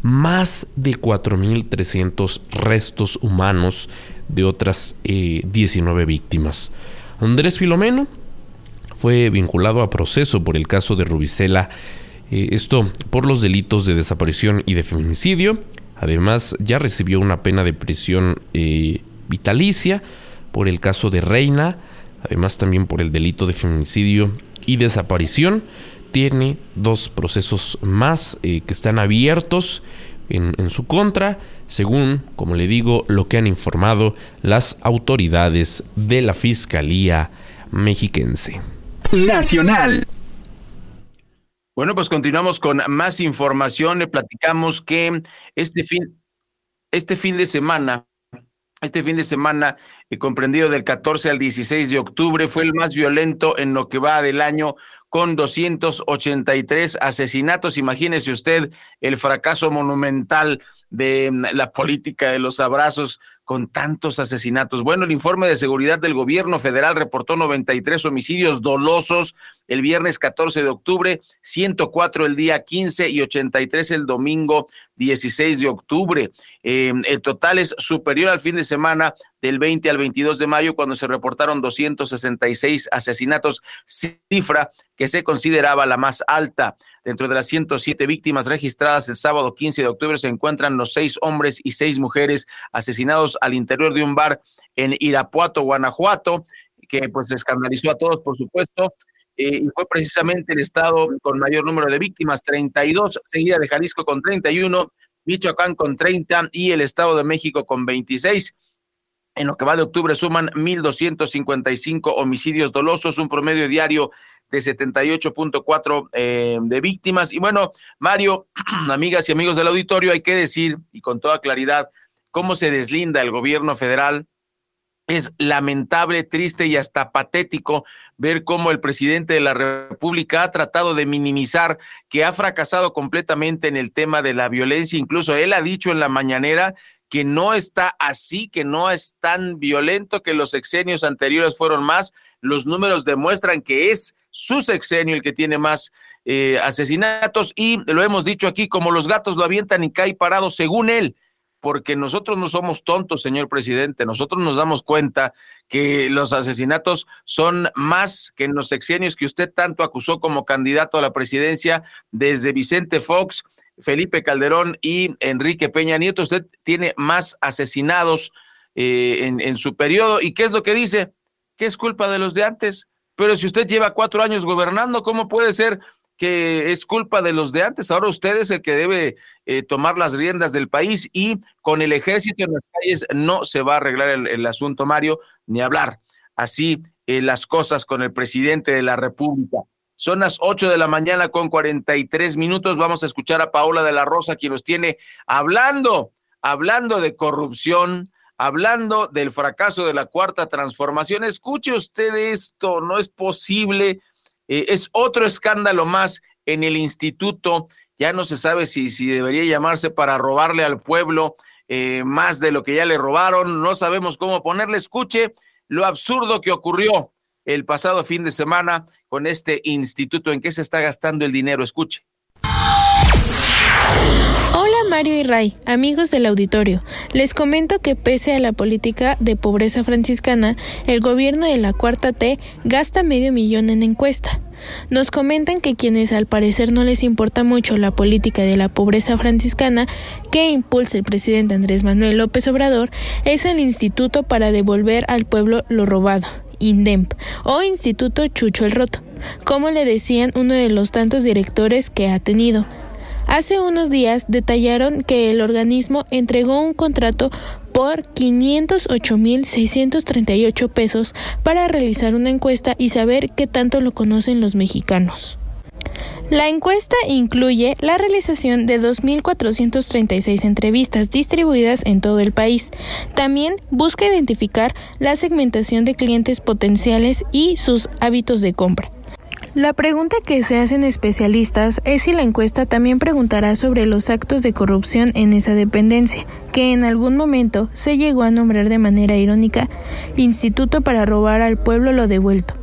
más de 4.300 restos humanos de otras 19 eh, víctimas. Andrés Filomeno fue vinculado a proceso por el caso de Rubicela, eh, esto por los delitos de desaparición y de feminicidio. Además, ya recibió una pena de prisión eh, vitalicia por el caso de Reina, además también por el delito de feminicidio y desaparición tiene dos procesos más eh, que están abiertos en, en, su contra, según, como le digo, lo que han informado las autoridades de la Fiscalía mexiquense. Nacional. Bueno, pues continuamos con más información. Le platicamos que este fin, este fin de semana este fin de semana, eh, comprendido del 14 al 16 de octubre, fue el más violento en lo que va del año, con 283 asesinatos. Imagínese usted el fracaso monumental de mm, la política de los abrazos con tantos asesinatos. Bueno, el informe de seguridad del gobierno federal reportó 93 homicidios dolosos el viernes 14 de octubre, 104 el día 15 y 83 el domingo 16 de octubre. Eh, el total es superior al fin de semana del 20 al 22 de mayo, cuando se reportaron 266 asesinatos, cifra que se consideraba la más alta. Dentro de las 107 víctimas registradas el sábado 15 de octubre se encuentran los seis hombres y seis mujeres asesinados al interior de un bar en Irapuato, Guanajuato, que pues escandalizó a todos, por supuesto. Eh, y fue precisamente el estado con mayor número de víctimas, 32, seguida de Jalisco con 31, Michoacán con 30 y el Estado de México con 26. En lo que va de octubre suman 1.255 homicidios dolosos, un promedio diario de 78.4 eh, de víctimas. Y bueno, Mario, amigas y amigos del auditorio, hay que decir, y con toda claridad, cómo se deslinda el gobierno federal. Es lamentable, triste y hasta patético ver cómo el presidente de la República ha tratado de minimizar que ha fracasado completamente en el tema de la violencia. Incluso él ha dicho en la mañanera que no está así, que no es tan violento, que los sexenios anteriores fueron más. Los números demuestran que es su sexenio el que tiene más eh, asesinatos y lo hemos dicho aquí, como los gatos lo avientan y cae parado según él, porque nosotros no somos tontos, señor presidente, nosotros nos damos cuenta que los asesinatos son más que en los sexenios que usted tanto acusó como candidato a la presidencia desde Vicente Fox, Felipe Calderón y Enrique Peña Nieto. Usted tiene más asesinados eh, en, en su periodo. ¿Y qué es lo que dice? Que es culpa de los de antes pero si usted lleva cuatro años gobernando, ¿cómo puede ser que es culpa de los de antes? Ahora usted es el que debe eh, tomar las riendas del país y con el ejército en las calles no se va a arreglar el, asunto, Mario, ni hablar así eh, las cosas con el presidente de la República. Son las ocho de la mañana con cuarenta y tres minutos. Vamos a escuchar a Paola de la Rosa, quien nos tiene hablando, hablando de corrupción, hablando del fracaso de la cuarta transformación. Escuche usted esto, no es posible. Eh, es otro escándalo más en el instituto. Ya no se sabe si, si debería llamarse para robarle al pueblo eh, más de lo que ya le robaron. No sabemos cómo ponerle. Escuche lo absurdo que ocurrió el pasado fin de semana con este instituto. ¿En qué se está gastando el dinero? Escuche. Mario y Ray, amigos del auditorio. Les comento que pese a la política de pobreza franciscana, el gobierno de la Cuarta T gasta medio millón en encuesta. Nos comentan que quienes al parecer no les importa mucho la política de la pobreza franciscana que impulsa el presidente Andrés Manuel López Obrador es el Instituto para devolver al pueblo lo robado, INDEMP, o Instituto Chucho el Roto, como le decían uno de los tantos directores que ha tenido. Hace unos días detallaron que el organismo entregó un contrato por 508.638 pesos para realizar una encuesta y saber qué tanto lo conocen los mexicanos. La encuesta incluye la realización de 2.436 entrevistas distribuidas en todo el país. También busca identificar la segmentación de clientes potenciales y sus hábitos de compra. La pregunta que se hacen especialistas es si la encuesta también preguntará sobre los actos de corrupción en esa dependencia, que en algún momento se llegó a nombrar de manera irónica Instituto para robar al pueblo lo devuelto,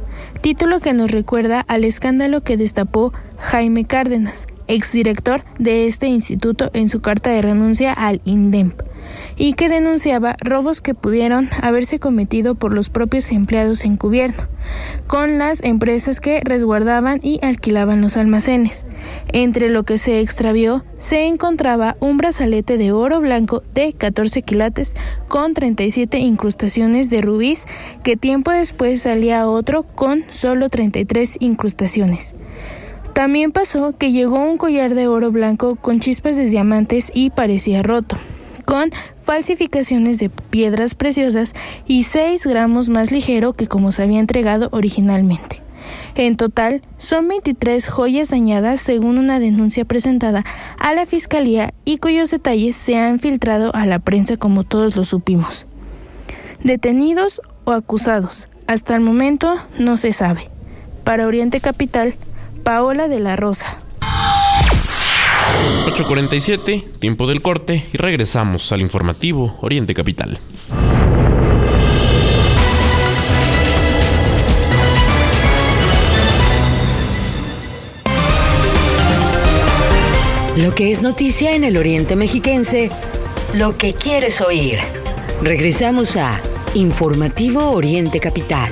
título que nos recuerda al escándalo que destapó Jaime Cárdenas, exdirector de este instituto en su carta de renuncia al INDEMP y que denunciaba robos que pudieron haberse cometido por los propios empleados en gobierno, con las empresas que resguardaban y alquilaban los almacenes. Entre lo que se extravió se encontraba un brazalete de oro blanco de 14 quilates con 37 incrustaciones de rubíes, que tiempo después salía otro con solo 33 incrustaciones. También pasó que llegó un collar de oro blanco con chispas de diamantes y parecía roto con falsificaciones de piedras preciosas y 6 gramos más ligero que como se había entregado originalmente. En total, son 23 joyas dañadas según una denuncia presentada a la Fiscalía y cuyos detalles se han filtrado a la prensa como todos lo supimos. Detenidos o acusados, hasta el momento no se sabe. Para Oriente Capital, Paola de la Rosa. 8.47, tiempo del corte y regresamos al informativo Oriente Capital. Lo que es noticia en el Oriente Mexiquense, lo que quieres oír. Regresamos a Informativo Oriente Capital.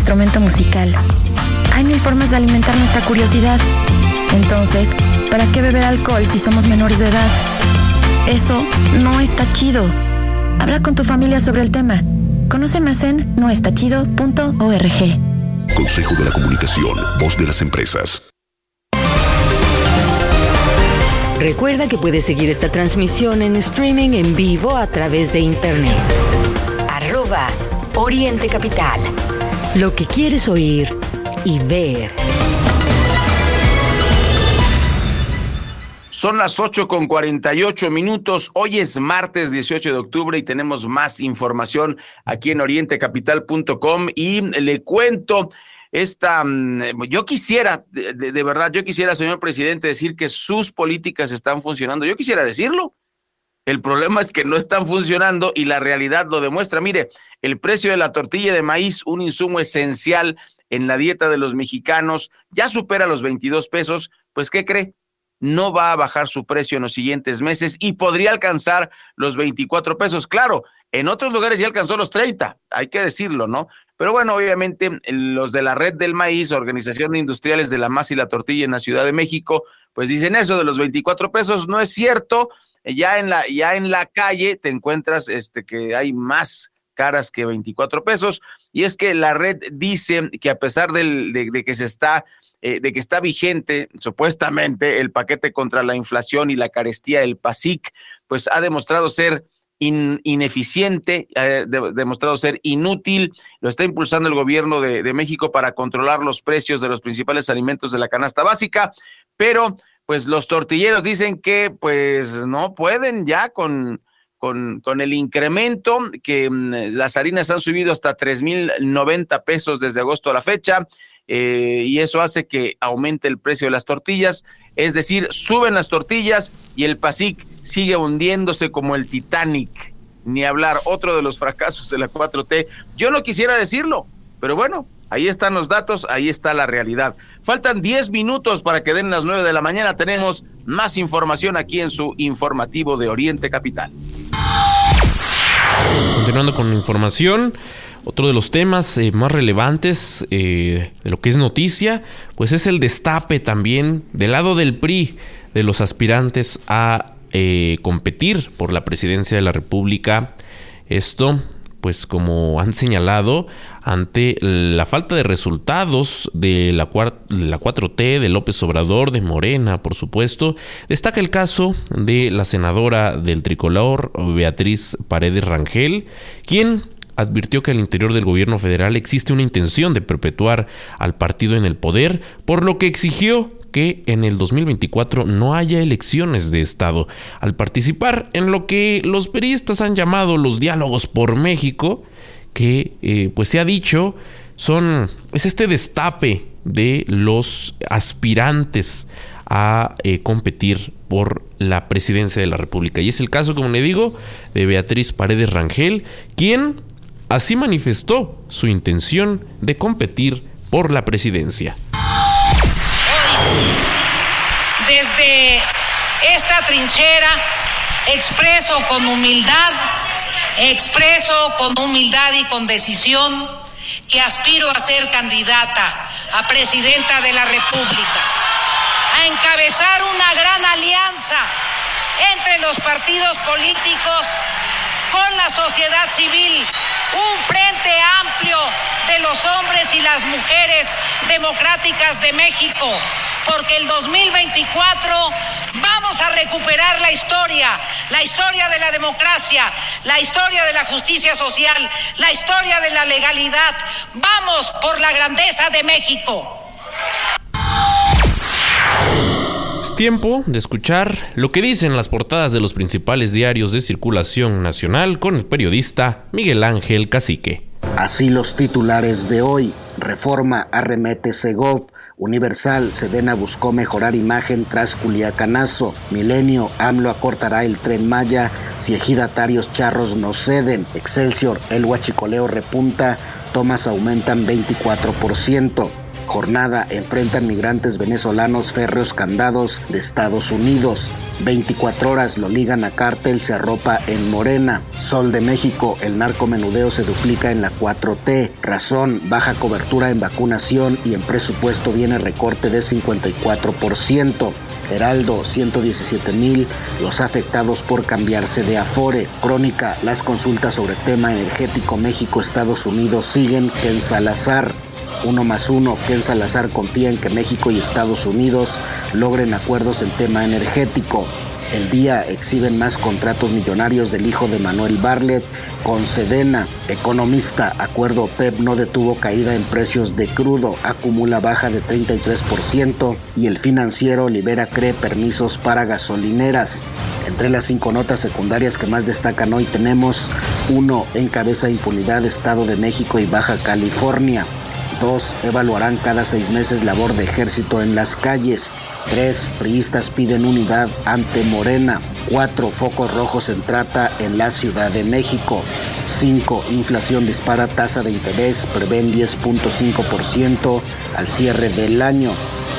Instrumento musical. Hay mil formas de alimentar nuestra curiosidad. Entonces, ¿para qué beber alcohol si somos menores de edad? Eso no está chido. Habla con tu familia sobre el tema. Conoce más en noestachido.org. Consejo de la Comunicación, voz de las empresas. Recuerda que puedes seguir esta transmisión en streaming en vivo a través de internet. Arroba Oriente Capital. Lo que quieres oír y ver. Son las 8 con 48 minutos. Hoy es martes 18 de octubre y tenemos más información aquí en orientecapital.com y le cuento esta, mm, yo quisiera, de, de, verdad, yo quisiera, señor presidente, decir que sus políticas están funcionando. Yo quisiera decirlo, el problema es que no están funcionando y la realidad lo demuestra. Mire, el precio de la tortilla de maíz, un insumo esencial en la dieta de los mexicanos, ya supera los 22 pesos. Pues, ¿qué cree? No va a bajar su precio en los siguientes meses y podría alcanzar los 24 pesos. Claro, en otros lugares ya alcanzó los 30, hay que decirlo, ¿no? Pero bueno, obviamente los de la Red del Maíz, Organización de Industriales de la Masa y la Tortilla en la Ciudad de México, pues dicen eso de los 24 pesos, no es cierto. Ya en la, ya en la calle te encuentras este, que hay más caras que 24 pesos. Y es que la red dice que a pesar del, de, que se está, eh, de que está vigente supuestamente el paquete contra la inflación y la carestía del PASIC, pues ha demostrado ser ineficiente, ha demostrado ser inútil, lo está impulsando el gobierno de, de, México para controlar los precios de los principales alimentos de la canasta básica, pero pues los tortilleros dicen que pues no pueden ya con, con, con el incremento, que mm, las harinas han subido hasta tres mil noventa pesos desde agosto a la fecha, eh, y eso hace que aumente el precio de las tortillas, es decir, suben las tortillas y el PASIC sigue hundiéndose como el Titanic. Ni hablar, otro de los fracasos de la 4T. Yo no quisiera decirlo, pero bueno, ahí están los datos, ahí está la realidad. Faltan 10 minutos para que den las 9 de la mañana. Tenemos más información aquí en su informativo de Oriente Capital. Continuando con información. Otro de los temas eh, más relevantes eh, de lo que es noticia, pues es el destape también del lado del PRI de los aspirantes a eh, competir por la presidencia de la República. Esto, pues como han señalado, ante la falta de resultados de la, la 4T, de López Obrador, de Morena, por supuesto, destaca el caso de la senadora del tricolor, Beatriz Paredes Rangel, quien advirtió que al interior del gobierno federal existe una intención de perpetuar al partido en el poder, por lo que exigió que en el 2024 no haya elecciones de Estado. Al participar en lo que los periodistas han llamado los diálogos por México, que eh, pues se ha dicho son es este destape de los aspirantes a eh, competir por la presidencia de la República. Y es el caso, como le digo, de Beatriz Paredes Rangel, quien Así manifestó su intención de competir por la presidencia. Trinchera expreso con humildad, expreso con humildad y con decisión que aspiro a ser candidata a presidenta de la República, a encabezar una gran alianza entre los partidos políticos con la sociedad civil un frente amplio de los hombres y las mujeres democráticas de México, porque el 2024 vamos a recuperar la historia, la historia de la democracia, la historia de la justicia social, la historia de la legalidad. Vamos por la grandeza de México. Es tiempo de escuchar lo que dicen las portadas de los principales diarios de circulación nacional con el periodista Miguel Ángel Cacique. Así los titulares de hoy. Reforma arremete Segov. Universal, Sedena buscó mejorar imagen tras Culiacanazo. Milenio, AMLO acortará el tren Maya si ejidatarios charros no ceden. Excelsior, el huachicoleo repunta, tomas aumentan 24% jornada enfrentan migrantes venezolanos férreos candados de Estados Unidos. 24 horas lo ligan a cártel, se arropa en Morena. Sol de México, el narcomenudeo se duplica en la 4T. Razón, baja cobertura en vacunación y en presupuesto viene recorte de 54%. Heraldo, 117 mil los afectados por cambiarse de Afore. Crónica, las consultas sobre tema energético México-Estados Unidos siguen en Salazar. Uno más uno, Ken Salazar confía en que México y Estados Unidos logren acuerdos en tema energético. El día exhiben más contratos millonarios del hijo de Manuel Barlet con Sedena. Economista, acuerdo PEP no detuvo caída en precios de crudo, acumula baja de 33% y el financiero libera cree permisos para gasolineras. Entre las cinco notas secundarias que más destacan hoy tenemos uno encabeza impunidad Estado de México y Baja California. 2. Evaluarán cada seis meses labor de ejército en las calles. 3. Priistas piden unidad ante Morena. 4. Focos rojos en trata en la Ciudad de México. 5. Inflación dispara tasa de interés, prevén 10.5% al cierre del año.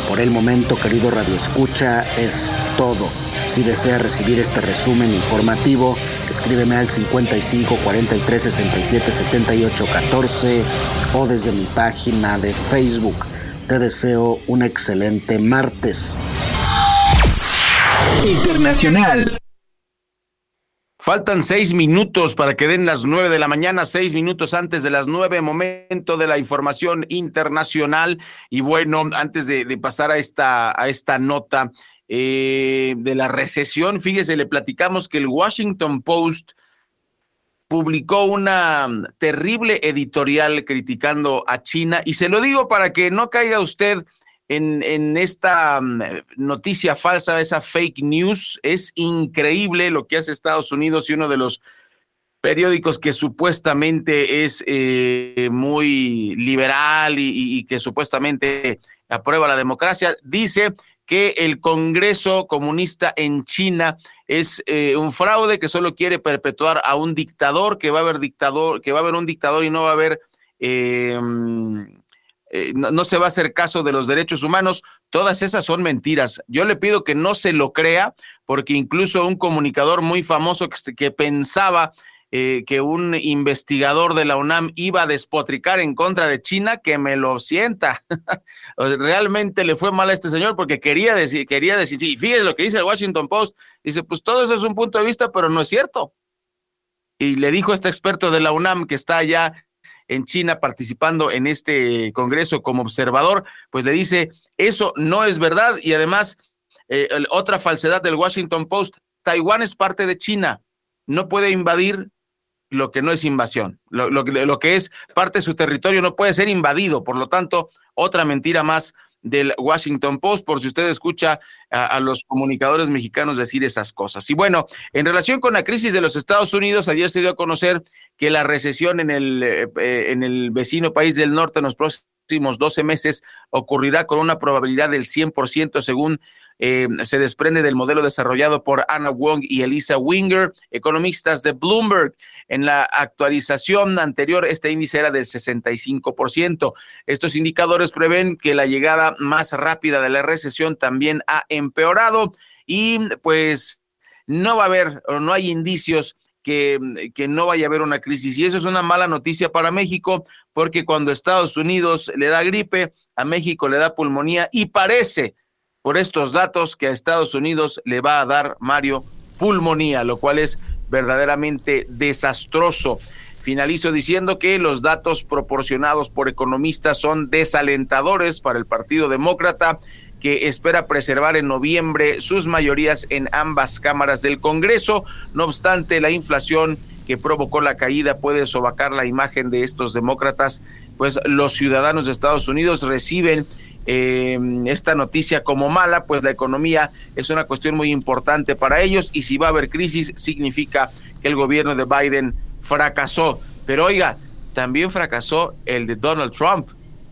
Por el momento, querido Radio Escucha, es todo. Si desea recibir este resumen informativo, Escríbeme al 55 43 67 78 14 o desde mi página de Facebook. Te deseo un excelente martes. Internacional. Faltan seis minutos para que den las nueve de la mañana, seis minutos antes de las nueve, momento de la información internacional. Y bueno, antes de, pasar a esta, a esta nota eh, de la recesión, fíjese, le platicamos que el Washington Post publicó una terrible editorial criticando a China. Y se lo digo para que no caiga usted en, esta mm, noticia falsa, esa fake news. Es increíble lo que hace Estados Unidos y uno de los periódicos que supuestamente es eh, muy liberal y, que supuestamente aprueba la democracia, dice que el Congreso comunista en China es eh, un fraude que solo quiere perpetuar a un dictador, que va a haber dictador, que va a haber un dictador y no va a haber eh, eh, no, se va a hacer caso de los derechos humanos, todas esas son mentiras. Yo le pido que no se lo crea, porque incluso un comunicador muy famoso que, pensaba eh, que un investigador de la UNAM iba a despotricar en contra de China, que me lo sienta. Realmente le fue mal a este señor porque quería decir, quería decir, y fíjese lo que dice el Washington Post, dice, pues todo eso es un punto de vista, pero no es cierto. Y le dijo este experto de la UNAM que está allá en China participando en este Congreso como observador, pues le dice, eso no es verdad y además, eh, otra falsedad del Washington Post, Taiwán es parte de China, no puede invadir lo que no es invasión, lo, que es parte de su territorio no puede ser invadido, por lo tanto, otra mentira más del Washington Post, por si usted escucha a, los comunicadores mexicanos decir esas cosas. Y bueno, en relación con la crisis de los Estados Unidos, ayer se dio a conocer que la recesión en el, eh, en el vecino país del norte en los próximos 12 meses ocurrirá con una probabilidad del 100% según eh, se desprende del modelo desarrollado por Anna Wong y Elisa Winger, economistas de Bloomberg. En la actualización anterior, este índice era del 65%. Estos indicadores prevén que la llegada más rápida de la recesión también ha empeorado y pues no va a haber o no hay indicios que, que, no vaya a haber una crisis. Y eso es una mala noticia para México, porque cuando Estados Unidos le da gripe, a México le da pulmonía y parece por estos datos que a Estados Unidos le va a dar Mario pulmonía, lo cual es verdaderamente desastroso. Finalizo diciendo que los datos proporcionados por economistas son desalentadores para el Partido Demócrata, que espera preservar en noviembre sus mayorías en ambas cámaras del Congreso. No obstante, la inflación que provocó la caída puede sobacar la imagen de estos demócratas, pues los ciudadanos de Estados Unidos reciben eh, esta noticia como mala, pues la economía es una cuestión muy importante para ellos y si va a haber crisis significa que el gobierno de Biden fracasó. Pero oiga, también fracasó el de Donald Trump.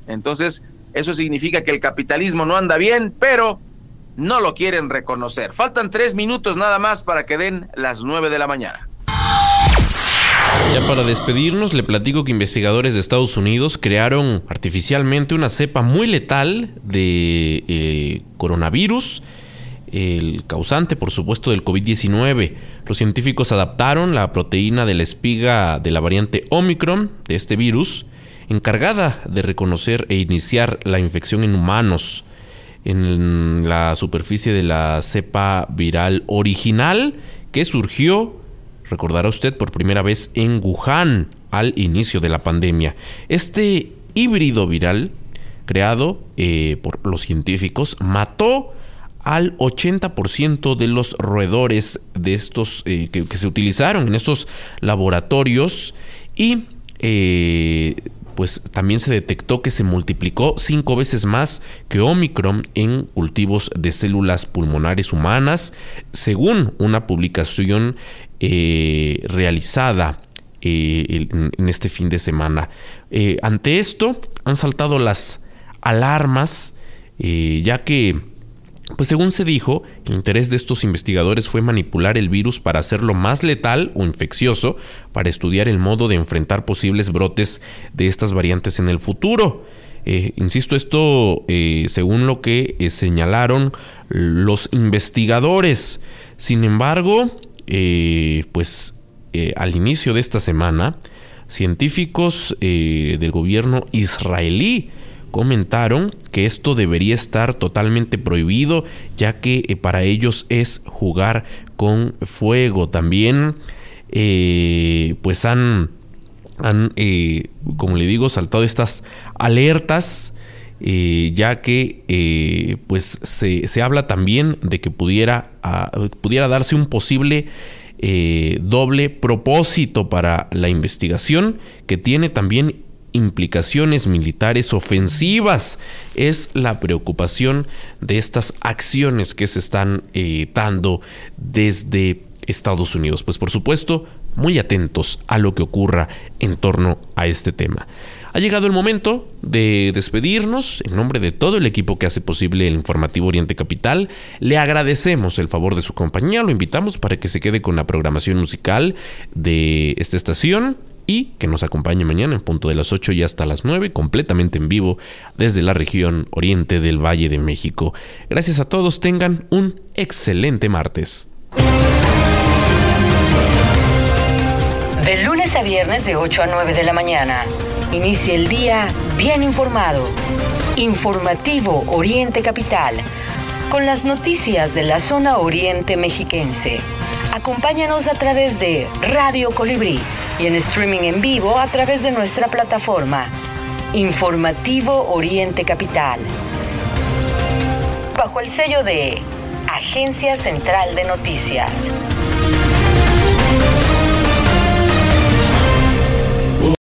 Entonces, eso significa que el capitalismo no anda bien, pero no lo quieren reconocer. Faltan tres minutos nada más para que den las nueve de la mañana. Ya para despedirnos, le platico que investigadores de Estados Unidos crearon artificialmente una cepa muy letal de eh, coronavirus, el causante, por supuesto, del COVID-19. Los científicos adaptaron la proteína de la espiga de la variante Omicron de este virus, encargada de reconocer e iniciar la infección en humanos en la superficie de la cepa viral original que surgió recordará usted por primera vez en Wuhan al inicio de la pandemia. Este híbrido viral creado eh, por los científicos mató al 80% de los roedores de estos eh, que, se utilizaron en estos laboratorios y eh, pues también se detectó que se multiplicó cinco veces más que Omicron en cultivos de células pulmonares humanas, según una publicación eh, realizada eh, en, este fin de semana. Eh, ante esto han saltado las alarmas, ya que, pues según se dijo, el interés de estos investigadores fue manipular el virus para hacerlo más letal o infeccioso, para estudiar el modo de enfrentar posibles brotes de estas variantes en el futuro. insisto, esto según lo que señalaron los investigadores. Sin embargo, eh, pues eh, al inicio de esta semana, científicos eh, del gobierno israelí comentaron que esto debería estar totalmente prohibido ya que para ellos es jugar con fuego. También pues han, han como le digo, saltado estas alertas. Ya que pues se, se, habla también de que pudiera, ah, pudiera darse un posible eh, doble propósito para la investigación que tiene también implicaciones militares ofensivas. Es la preocupación de estas acciones que se están eh, dando desde Estados Unidos. Pues por supuesto, muy atentos a lo que ocurra en torno a este tema. Ha llegado el momento de despedirnos. En nombre de todo el equipo que hace posible el informativo Oriente Capital, le agradecemos el favor de su compañía. Lo invitamos para que se quede con la programación musical de esta estación y que nos acompañe mañana en punto de las 8 y hasta las 9, completamente en vivo desde la región oriente del Valle de México. Gracias a todos, tengan un excelente martes. De lunes a viernes de 8 a 9 de la mañana. Inicia el día bien informado. Informativo Oriente Capital. Con las noticias de la zona oriente mexiquense. Acompáñanos a través de Radio Colibrí y en streaming en vivo a través de nuestra plataforma. Informativo Oriente Capital. Bajo el sello de Agencia Central de Noticias.